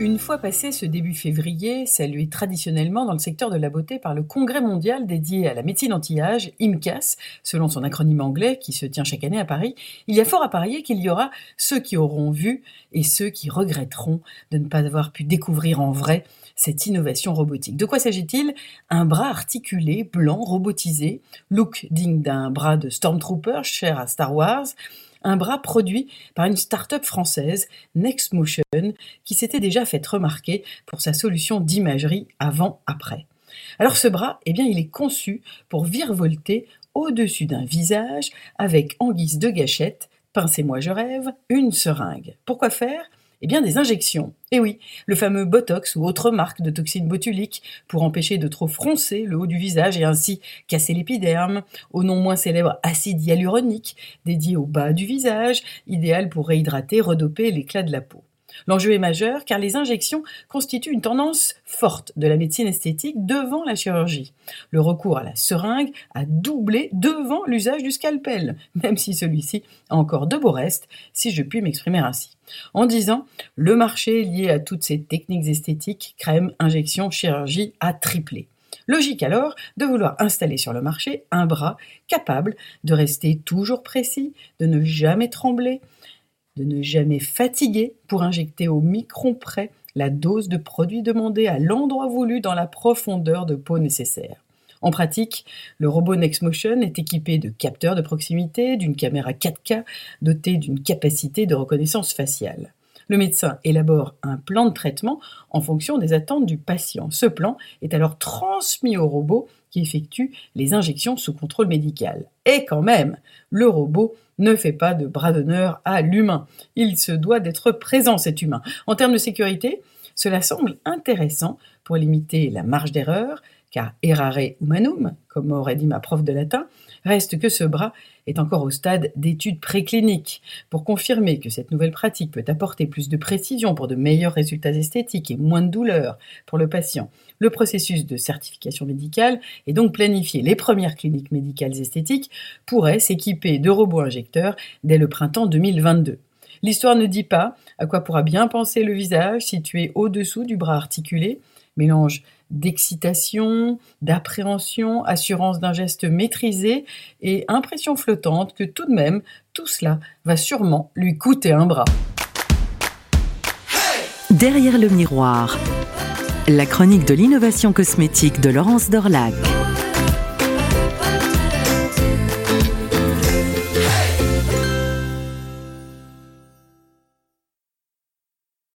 Une fois passé ce début février, salué traditionnellement dans le secteur de la beauté par le Congrès mondial dédié à la médecine anti-âge, IMCAS, selon son acronyme anglais qui se tient chaque année à Paris, il y a fort à parier qu'il y aura ceux qui auront vu et ceux qui regretteront de ne pas avoir pu découvrir en vrai cette innovation robotique. De quoi s'agit-il? Un bras articulé, blanc, robotisé, look digne d'un bras de Stormtrooper cher à Star Wars, un bras produit par une start-up française, NextMotion, qui s'était déjà fait remarquer pour sa solution d'imagerie avant-après. Alors ce bras, eh bien, il est conçu pour virevolter au-dessus d'un visage avec en guise de gâchette, pincez-moi je rêve, une seringue. Pourquoi faire? Eh bien, des injections. Et oui, le fameux Botox ou autre marque de toxines botuliques pour empêcher de trop froncer le haut du visage et ainsi casser l'épiderme, au non moins célèbre acide hyaluronique dédié au bas du visage, idéal pour réhydrater, redoper l'éclat de la peau. L'enjeu est majeur car les injections constituent une tendance forte de la médecine esthétique devant la chirurgie. Le recours à la seringue a doublé devant l'usage du scalpel, même si celui-ci a encore de beaux restes, si je puis m'exprimer ainsi. En disant, le marché lié à toutes ces techniques esthétiques, crème, injection, chirurgie, a triplé. Logique alors de vouloir installer sur le marché un bras capable de rester toujours précis, de ne jamais trembler, de ne jamais fatiguer pour injecter au micron près la dose de produit demandé à l'endroit voulu dans la profondeur de peau nécessaire. En pratique, le robot NextMotion est équipé de capteurs de proximité, d'une caméra 4K dotée d'une capacité de reconnaissance faciale. Le médecin élabore un plan de traitement en fonction des attentes du patient. Ce plan est alors transmis au robot qui effectue les injections sous contrôle médical. Et quand même, le robot ne fait pas de bras d'honneur à l'humain. Il se doit d'être présent, cet humain. En termes de sécurité, cela semble intéressant pour limiter la marge d'erreur, car errare humanum, comme aurait dit ma prof de latin, reste que ce bras est encore au stade d'études précliniques. Pour confirmer que cette nouvelle pratique peut apporter plus de précision pour de meilleurs résultats esthétiques et moins de douleur pour le patient, le processus de certification médicale et donc planifier les premières cliniques médicales esthétiques pourrait s'équiper de robots injecteurs dès le printemps 2022. L'histoire ne dit pas à quoi pourra bien penser le visage situé au-dessous du bras articulé, mélange d'excitation, d'appréhension, assurance d'un geste maîtrisé et impression flottante que tout de même, tout cela va sûrement lui coûter un bras. Derrière le miroir, la chronique de l'innovation cosmétique de Laurence Dorlac.